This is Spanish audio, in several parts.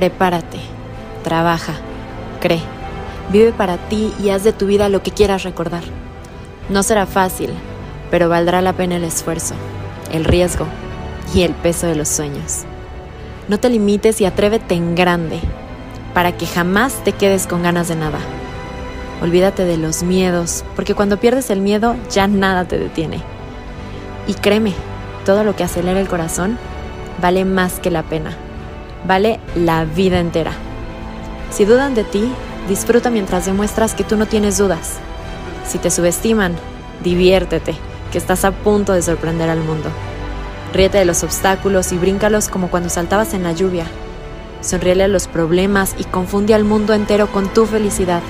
Prepárate, trabaja, cree, vive para ti y haz de tu vida lo que quieras recordar. No será fácil, pero valdrá la pena el esfuerzo, el riesgo y el peso de los sueños. No te limites y atrévete en grande, para que jamás te quedes con ganas de nada. Olvídate de los miedos, porque cuando pierdes el miedo ya nada te detiene. Y créeme, todo lo que acelera el corazón vale más que la pena, vale la vida entera. Si dudan de ti, disfruta mientras demuestras que tú no tienes dudas. Si te subestiman, diviértete, que estás a punto de sorprender al mundo. Ríete de los obstáculos y bríncalos como cuando saltabas en la lluvia. Sonríele a los problemas y confunde al mundo entero con tu felicidad.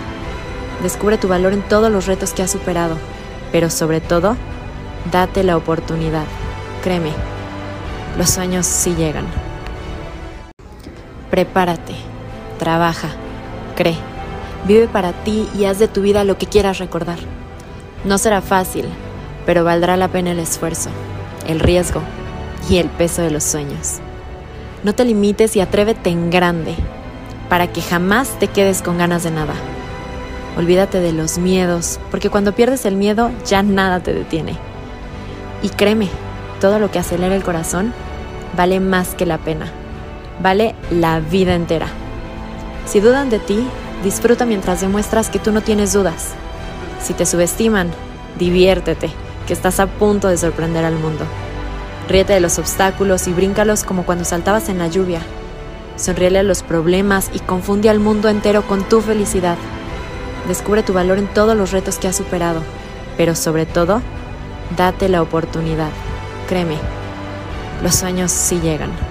Descubre tu valor en todos los retos que has superado, pero sobre todo, date la oportunidad. Créeme, los sueños sí llegan. Prepárate, trabaja, cree, vive para ti y haz de tu vida lo que quieras recordar. No será fácil, pero valdrá la pena el esfuerzo, el riesgo y el peso de los sueños. No te limites y atrévete en grande, para que jamás te quedes con ganas de nada. Olvídate de los miedos, porque cuando pierdes el miedo ya nada te detiene. Y créeme, todo lo que acelera el corazón vale más que la pena, vale la vida entera. Si dudan de ti, disfruta mientras demuestras que tú no tienes dudas. Si te subestiman, diviértete, que estás a punto de sorprender al mundo. Ríete de los obstáculos y bríncalos como cuando saltabas en la lluvia. Sonríele a los problemas y confunde al mundo entero con tu felicidad. Descubre tu valor en todos los retos que has superado, pero sobre todo, date la oportunidad. Créeme, los sueños sí llegan.